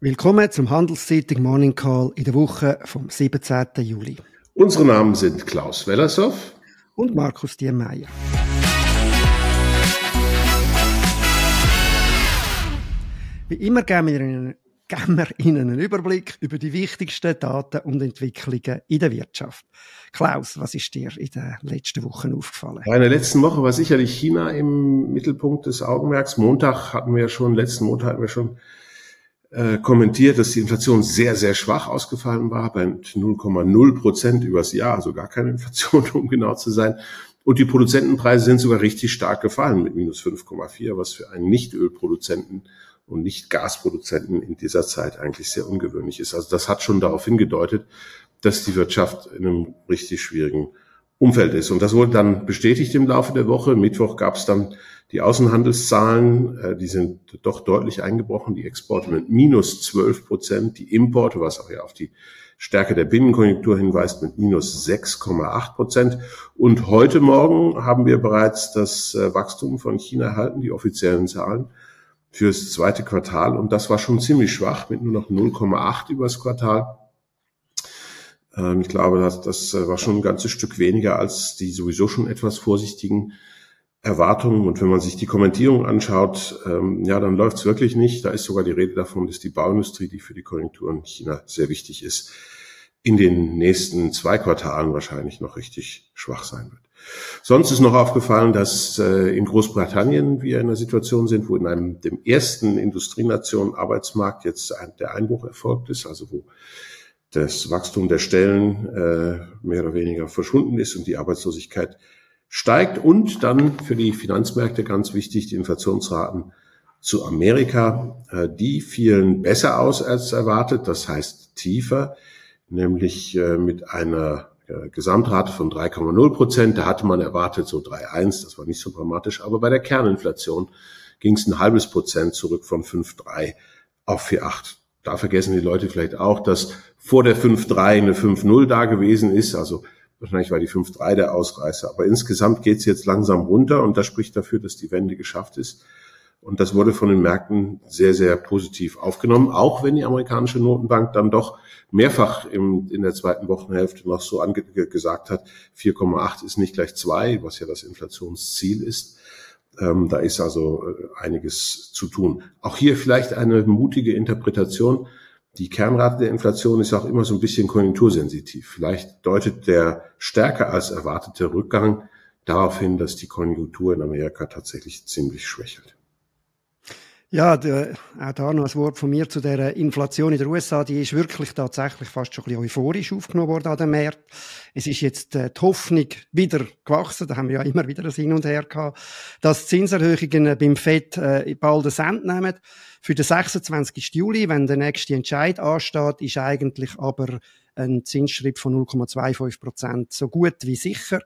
Willkommen zum Handelszeitung Morning Call in der Woche vom 17. Juli. Unsere Namen sind Klaus Wellershoff und Markus Diemeyer. Wie immer geben wir, Ihnen, geben wir Ihnen einen Überblick über die wichtigsten Daten und Entwicklungen in der Wirtschaft. Klaus, was ist dir in den letzten Wochen aufgefallen? in der letzten Woche war sicherlich China im Mittelpunkt des Augenmerks. Montag hatten wir schon, letzten Montag hatten wir schon äh, kommentiert, dass die Inflation sehr, sehr schwach ausgefallen war, bei 0,0 Prozent übers Jahr, also gar keine Inflation, um genau zu sein. Und die Produzentenpreise sind sogar richtig stark gefallen mit minus 5,4, was für einen Nicht-Ölproduzenten und Nicht-Gasproduzenten in dieser Zeit eigentlich sehr ungewöhnlich ist. Also das hat schon darauf hingedeutet, dass die Wirtschaft in einem richtig schwierigen Umfeld ist. Und das wurde dann bestätigt im Laufe der Woche. Mittwoch gab es dann die Außenhandelszahlen, äh, die sind doch deutlich eingebrochen. Die Exporte mit minus 12 Prozent, die Importe, was auch ja auf die Stärke der Binnenkonjunktur hinweist, mit minus 6,8 Prozent. Und heute Morgen haben wir bereits das äh, Wachstum von China erhalten, die offiziellen Zahlen fürs zweite Quartal. Und das war schon ziemlich schwach mit nur noch 0,8 übers Quartal. Ähm, ich glaube, das, das äh, war schon ein ganzes Stück weniger als die sowieso schon etwas vorsichtigen Erwartungen. Und wenn man sich die Kommentierung anschaut, ähm, ja, dann läuft es wirklich nicht. Da ist sogar die Rede davon, dass die Bauindustrie, die für die Konjunktur in China sehr wichtig ist, in den nächsten zwei Quartalen wahrscheinlich noch richtig schwach sein wird. Sonst ist noch aufgefallen, dass äh, in Großbritannien wir in einer Situation sind, wo in einem dem ersten Industrienation Arbeitsmarkt jetzt der Einbruch erfolgt ist, also wo das Wachstum der Stellen äh, mehr oder weniger verschwunden ist und die Arbeitslosigkeit steigt. Und dann für die Finanzmärkte ganz wichtig, die Inflationsraten zu Amerika, äh, die fielen besser aus als erwartet, das heißt tiefer, nämlich äh, mit einer äh, Gesamtrate von 3,0 Prozent. Da hatte man erwartet so 3,1, das war nicht so dramatisch, aber bei der Kerninflation ging es ein halbes Prozent zurück von 5,3 auf 4,8 da vergessen die Leute vielleicht auch, dass vor der 5-3 eine 5-0 da gewesen ist. Also wahrscheinlich war die 5-3 der Ausreißer. Aber insgesamt geht es jetzt langsam runter und das spricht dafür, dass die Wende geschafft ist. Und das wurde von den Märkten sehr, sehr positiv aufgenommen, auch wenn die amerikanische Notenbank dann doch mehrfach im, in der zweiten Wochenhälfte noch so gesagt hat, 4,8 ist nicht gleich 2, was ja das Inflationsziel ist. Ähm, da ist also äh, einiges zu tun. Auch hier vielleicht eine mutige Interpretation. Die Kernrate der Inflation ist auch immer so ein bisschen konjunktursensitiv. Vielleicht deutet der stärker als erwartete Rückgang darauf hin, dass die Konjunktur in Amerika tatsächlich ziemlich schwächelt. Ja, der, auch da noch ein Wort von mir zu der Inflation in den USA. Die ist wirklich tatsächlich fast schon ein bisschen euphorisch aufgenommen worden an den Märkten. Es ist jetzt äh, die Hoffnung wieder gewachsen. Da haben wir ja immer wieder das Hin und Her gehabt, dass Zinserhöhungen beim FED äh, bald ein Cent nehmen. Für den 26. Juli, wenn der nächste Entscheid ansteht, ist eigentlich aber ein Zinsschritt von 0,25 Prozent so gut wie sicher.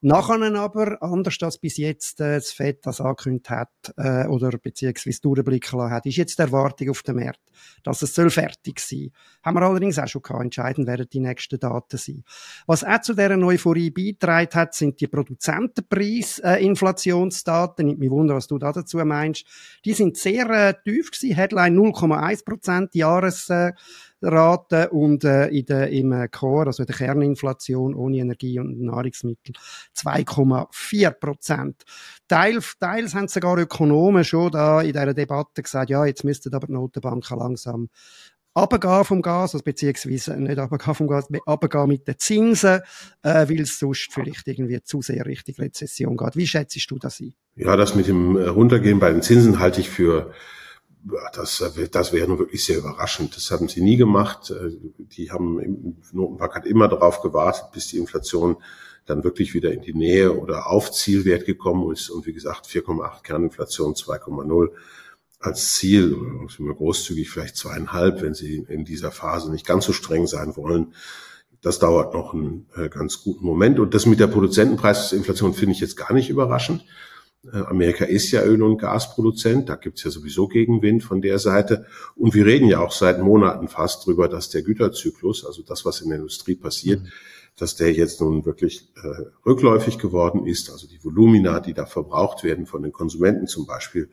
Nachher aber, anders als bis jetzt äh, das FED das angekündigt hat äh, oder beziehungsweise durchblicken lassen hat, ist jetzt die Erwartung auf dem Markt, dass es soll fertig sein Haben wir allerdings auch schon gehabt. Entscheidend werden die nächsten Daten sein. Was auch zu dieser Euphorie beigetragen hat, sind die Produzentenpreis-Inflationsdaten. Äh, Nicht mich wundern, was du da dazu meinst. Die sind sehr äh, tief gewesen. Headline 0,1 Prozent Jahres äh, Rate und äh, in der, im äh, Core, also in der Kerninflation ohne Energie und Nahrungsmittel, 2,4 Prozent. Teils, teils haben sogar Ökonomen schon da in dieser Debatte gesagt, ja, jetzt müssten aber die Notenbanken langsam abgehen vom Gas, also beziehungsweise nicht abgehen vom Gas, abgehen mit den Zinsen, äh, weil es sonst vielleicht irgendwie zu sehr Richtung Rezession geht. Wie schätzt du das ein? Ja, das mit dem äh, Runtergehen bei den Zinsen halte ich für das, das wäre nun wirklich sehr überraschend. Das haben sie nie gemacht. Äh, die haben Notenbank hat immer darauf gewartet, bis die Inflation dann wirklich wieder in die Nähe oder auf Zielwert gekommen ist. Und wie gesagt, 4,8 Kerninflation, 2,0 als Ziel, sind großzügig vielleicht zweieinhalb, wenn sie in dieser Phase nicht ganz so streng sein wollen. Das dauert noch einen äh, ganz guten Moment. Und das mit der Produzentenpreisinflation finde ich jetzt gar nicht überraschend. Äh, Amerika ist ja Öl- und Gasproduzent, da gibt's ja sowieso Gegenwind von der Seite. Und wir reden ja auch seit Monaten fast drüber, dass der Güterzyklus, also das, was in der Industrie passiert, mhm. dass der jetzt nun wirklich äh, rückläufig geworden ist. Also die Volumina, die da verbraucht werden von den Konsumenten zum Beispiel,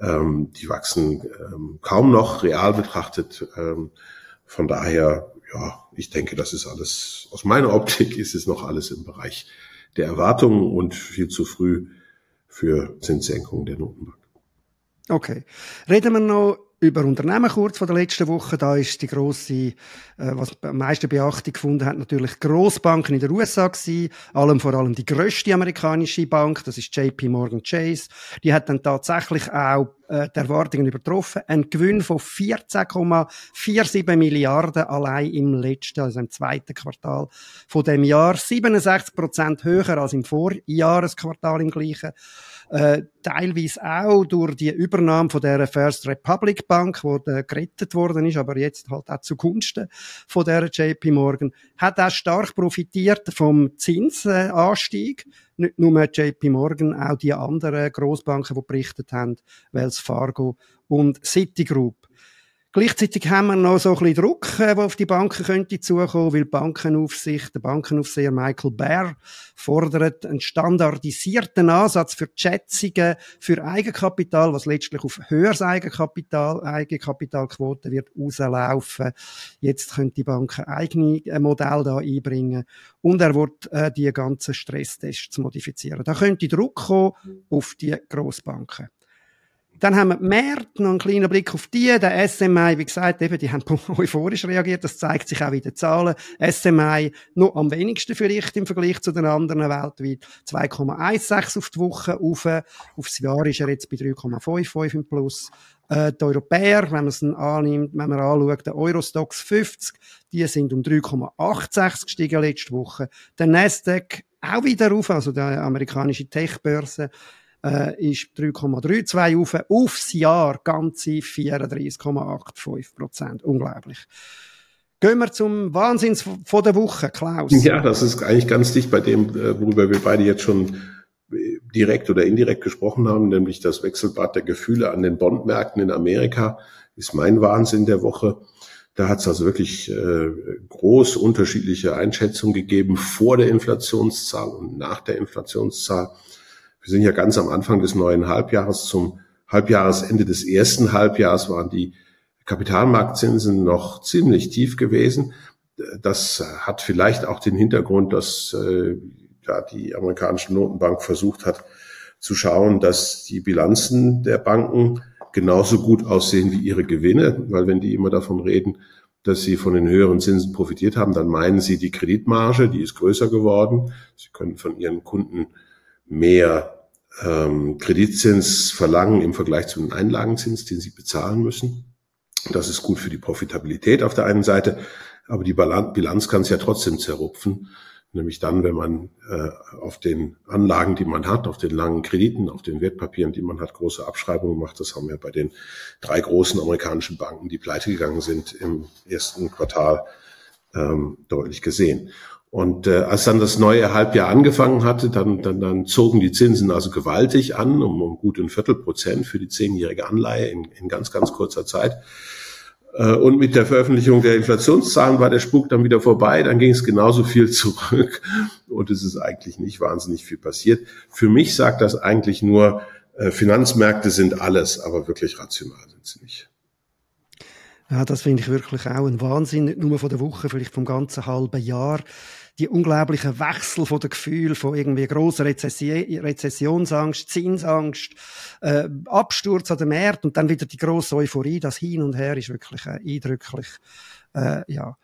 Ähm, die wachsen ähm, kaum noch real betrachtet. Ähm, von daher, ja, ich denke, das ist alles, aus meiner Optik ist es noch alles im Bereich der Erwartungen und viel zu früh für Zinssenkungen der Notenbank. Okay. Reden wir noch über Unternehmen kurz von der letzten Woche. Da ist die grosse, äh, was am meisten Beachtung gefunden hat, natürlich Grossbanken in den USA gewesen. Allem vor allem die grösste amerikanische Bank, das ist JP Morgan Chase. Die hat dann tatsächlich auch äh, die Erwartungen übertroffen. Ein Gewinn von 14,47 Milliarden allein im letzten, also im zweiten Quartal von dem Jahr. 67 Prozent höher als im Vorjahresquartal im gleichen äh, teilweise auch durch die Übernahme von der First Republic Bank, wo gerettet worden ist, aber jetzt halt auch zugunsten von der JP Morgan, hat auch stark profitiert vom Zinsanstieg. Nicht nur JP Morgan, auch die anderen Großbanken, die berichtet haben, Wells Fargo und Citigroup. Gleichzeitig haben wir noch so ein bisschen Druck, äh, der auf die Banken könnte zukommen, weil die Bankenaufsicht, der Bankenaufseher Michael Baer fordert einen standardisierten Ansatz für die Schätzungen für Eigenkapital, was letztlich auf höheres Eigenkapital, Eigenkapitalquote wird rauslaufen. Jetzt können die Banken eigene äh, Modelle da einbringen und er wird äh, die ganzen Stresstests modifizieren. Da könnte Druck kommen auf die Grossbanken. Dann haben wir die Märkte, noch einen kleinen Blick auf die. Der SMI, wie gesagt, eben, die haben euphorisch reagiert. Das zeigt sich auch in den Zahlen. SMI noch am wenigsten vielleicht im Vergleich zu den anderen weltweit. 2,16 auf die Woche auf. Aufs Jahr ist er jetzt bei 3,55 im Plus. Äh, die Europäer, wenn man es annimmt, wenn man anschaut, der Eurostox 50, die sind um 3,86 gestiegen letzte Woche. Der Nasdaq auch wieder auf, also der amerikanische Tech-Börse äh, ist 3,32 auf, aufs Jahr ganze 34,85 Prozent. Unglaublich. Gehen wir zum Wahnsinn von der Woche, Klaus. Ja, das ist eigentlich ganz dicht bei dem, äh, worüber wir beide jetzt schon äh, direkt oder indirekt gesprochen haben, nämlich das Wechselbad der Gefühle an den Bondmärkten in Amerika ist mein Wahnsinn der Woche. Da hat es also wirklich äh, groß unterschiedliche Einschätzungen gegeben vor der Inflationszahl und nach der Inflationszahl. Wir sind ja ganz am Anfang des neuen Halbjahres. Zum Halbjahresende des ersten Halbjahres waren die Kapitalmarktzinsen noch ziemlich tief gewesen. Das hat vielleicht auch den Hintergrund, dass äh, ja, die amerikanische Notenbank versucht hat zu schauen, dass die Bilanzen der Banken genauso gut aussehen wie ihre Gewinne, weil wenn die immer davon reden, dass sie von den höheren Zinsen profitiert haben, dann meinen sie die Kreditmarge, die ist größer geworden. Sie können von ihren Kunden mehr ähm, Kreditzins verlangen im Vergleich zu dem Einlagenzins, den sie bezahlen müssen. Das ist gut für die Profitabilität auf der einen Seite, aber die Bilanz kann es ja trotzdem zerrupfen, nämlich dann, wenn man äh, auf den Anlagen, die man hat, auf den langen Krediten, auf den Wertpapieren, die man hat, große Abschreibungen macht. Das haben wir bei den drei großen amerikanischen Banken, die pleite gegangen sind im ersten Quartal, ähm, deutlich gesehen. Und äh, als dann das neue Halbjahr angefangen hatte, dann, dann, dann zogen die Zinsen also gewaltig an, um, um gut ein Viertel Prozent für die zehnjährige Anleihe in, in ganz, ganz kurzer Zeit. Äh, und mit der Veröffentlichung der Inflationszahlen war der Spuk dann wieder vorbei, dann ging es genauso viel zurück und es ist eigentlich nicht wahnsinnig viel passiert. Für mich sagt das eigentlich nur, äh, Finanzmärkte sind alles, aber wirklich rational sind sie nicht. Ja, das finde ich wirklich auch ein Wahnsinn, nicht nur von der Woche, vielleicht vom ganzen halben Jahr die unglaublichen Wechsel von den Gefühlen, von irgendwie grosser Rezessionsangst, Zinsangst, äh, Absturz an den Märkten und dann wieder die grosse Euphorie, das Hin und Her ist wirklich äh, eindrücklich. Äh, ja.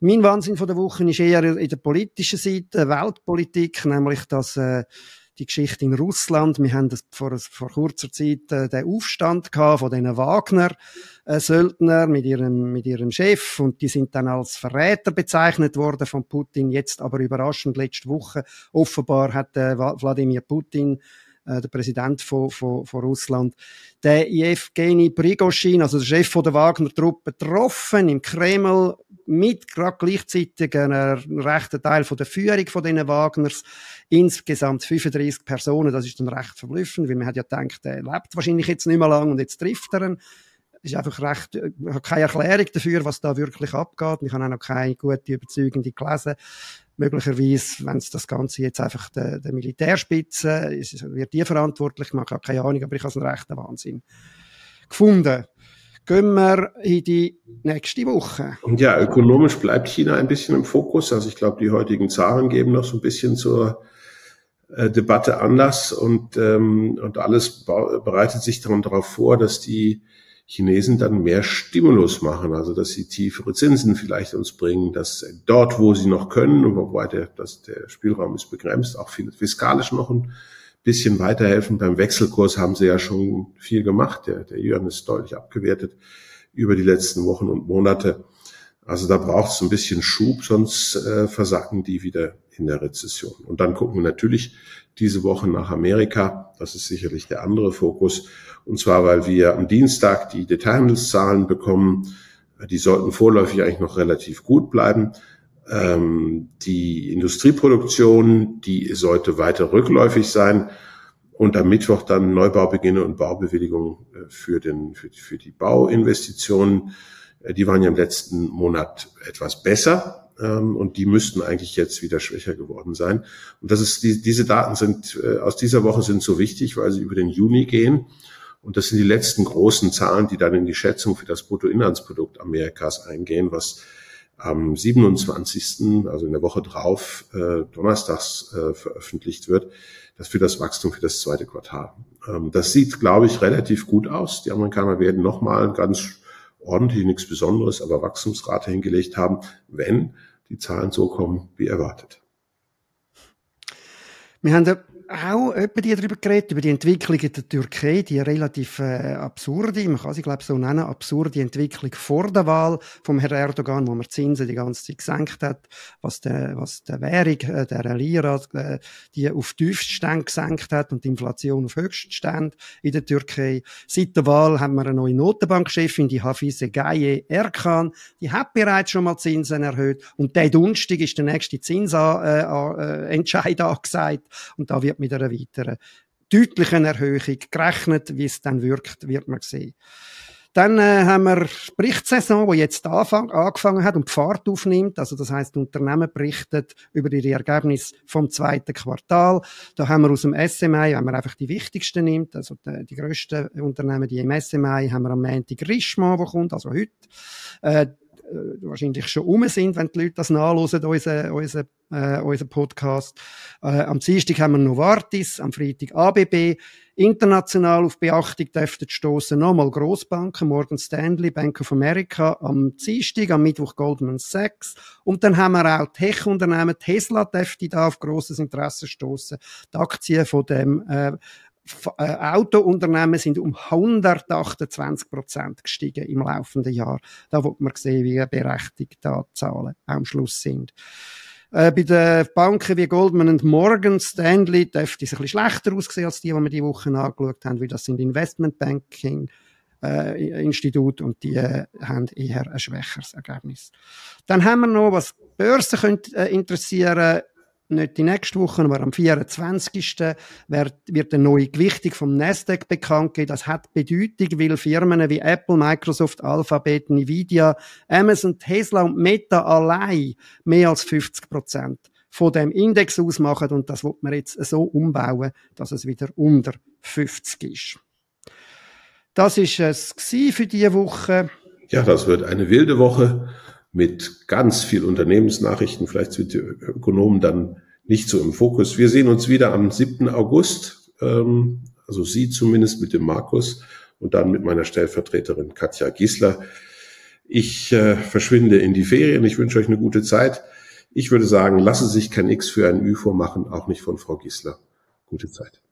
Mein Wahnsinn von der Woche ist eher in der politischen Seite, Weltpolitik, nämlich dass äh, die Geschichte in Russland. Wir haben vor, vor kurzer Zeit äh, den Aufstand gehabt von diesen Wagner-Söldner mit ihrem, mit ihrem Chef und die sind dann als Verräter bezeichnet worden von Putin. Jetzt aber überraschend letzte Woche offenbar hat äh, Wladimir Putin äh, der Präsident von, von, von Russland, der Evgeny Prigozhin, also der Chef der Wagner-Truppe, getroffen im Kreml mit gerade gleichzeitig einem rechten Teil von der Führung von diesen Wagners. Insgesamt 35 Personen, das ist dann recht verblüffend, weil man hat ja gedacht, der lebt wahrscheinlich jetzt nicht mehr lang und jetzt trifft er ihn ist einfach recht, ich habe keine Erklärung dafür, was da wirklich abgeht. Ich habe auch noch keine gute, überzeugende gelesen. Möglicherweise, wenn es das Ganze jetzt einfach der, der Militärspitze, wird die verantwortlich machen, keine Ahnung, aber ich habe einen rechten Wahnsinn gefunden. Gehen wir in die nächste Woche. Ja, ökonomisch bleibt China ein bisschen im Fokus. Also ich glaube, die heutigen Zahlen geben noch so ein bisschen zur äh, Debatte Anlass und, ähm, und alles bereitet sich dann darauf vor, dass die Chinesen dann mehr Stimulus machen, also dass sie tiefere Zinsen vielleicht uns bringen, dass dort, wo sie noch können, wobei der, dass der Spielraum ist begrenzt, auch fiskalisch noch ein bisschen weiterhelfen. Beim Wechselkurs haben sie ja schon viel gemacht. Der, der Yuan ist deutlich abgewertet über die letzten Wochen und Monate. Also da braucht es ein bisschen Schub, sonst äh, versacken die wieder in der Rezession. Und dann gucken wir natürlich diese Woche nach Amerika. Das ist sicherlich der andere Fokus. Und zwar, weil wir am Dienstag die Detailhandelszahlen bekommen. Die sollten vorläufig eigentlich noch relativ gut bleiben. Ähm, die Industrieproduktion, die sollte weiter rückläufig sein. Und am Mittwoch dann Neubaubeginne und Baubewilligungen äh, für, den, für, für die Bauinvestitionen. Äh, die waren ja im letzten Monat etwas besser ähm, und die müssten eigentlich jetzt wieder schwächer geworden sein. Und das ist die, diese Daten sind äh, aus dieser Woche sind so wichtig, weil sie über den Juni gehen. Und das sind die letzten großen Zahlen, die dann in die Schätzung für das Bruttoinlandsprodukt Amerikas eingehen, was am 27., also in der Woche drauf, äh, donnerstags äh, veröffentlicht wird, das für das Wachstum für das zweite Quartal. Ähm, das sieht, glaube ich, relativ gut aus. Die Amerikaner werden nochmal ganz ordentlich, nichts Besonderes, aber Wachstumsrate hingelegt haben, wenn die Zahlen so kommen, wie erwartet. Wir auch etwa darüber geredet, über die Entwicklung in der Türkei, die relativ äh, absurde, man kann sie glaube ich so nennen, absurde Entwicklung vor der Wahl vom Herrn Erdogan, wo man Zinsen die ganze Zeit gesenkt hat, was der, was der Währung, äh, der Lira, äh, die auf Tiefststände gesenkt hat und die Inflation auf Höchststände in der Türkei. Seit der Wahl haben wir eine neue Notenbankchefin, die Hafize Gaye Erkan, die hat bereits schon mal Zinsen erhöht und der Dunstig ist der nächste Zinsentscheid äh, äh, angesagt und da wird mit einer weiteren deutlichen Erhöhung gerechnet. Wie es dann wirkt, wird man sehen. Dann äh, haben wir die Berichtssaison, die jetzt anfang, angefangen hat und die Fahrt aufnimmt. Also das heißt, Unternehmen berichten über ihre Ergebnisse vom zweiten Quartal. Da haben wir aus dem SMI, wenn man einfach die wichtigsten nimmt, also die, die grössten Unternehmen, die im SMI, haben wir am Montag Richemont, der kommt, also heute. Äh, wahrscheinlich schon um sind, wenn die Leute das nachlesen, unseren, unseren, äh, unseren Podcast. Äh, am Dienstag haben wir Novartis, am Freitag ABB. International auf Beachtung dürften stoßen nochmal Großbanken, Morgan Stanley, Bank of America, am Dienstag, am Mittwoch Goldman Sachs. Und dann haben wir auch Tech-Unternehmen, Tesla dürfte da auf grosses Interesse stoßen. Die Aktien von dem äh, äh, Autounternehmen sind um 128 Prozent gestiegen im laufenden Jahr. Da wird man sehen, wie berechtigt da die Zahlen am Schluss sind. Äh, bei den Banken wie Goldman Morgan Stanley dürfte es ein bisschen schlechter aussehen als die, die wir die Woche angeschaut haben, weil das sind Investmentbanking äh, Institut und die äh, haben eher ein schwächeres Ergebnis. Dann haben wir noch, was Börsen könnte äh, interessieren, nicht die nächste Woche, aber am 24. wird, wird eine neue Gewichtung vom Nasdaq bekannt geben. Das hat Bedeutung, weil Firmen wie Apple, Microsoft, Alphabet, Nvidia, Amazon, Tesla und Meta allein mehr als 50 Prozent von dem Index ausmachen und das wird man jetzt so umbauen, dass es wieder unter 50 ist. Das ist es für diese Woche. Ja, das wird eine wilde Woche mit ganz viel Unternehmensnachrichten. Vielleicht sind die Ökonomen dann nicht so im Fokus. Wir sehen uns wieder am 7. August, ähm, also Sie zumindest mit dem Markus und dann mit meiner Stellvertreterin Katja Giesler. Ich äh, verschwinde in die Ferien. Ich wünsche euch eine gute Zeit. Ich würde sagen, lassen Sie sich kein X für ein Ü vormachen, auch nicht von Frau Giesler. Gute Zeit.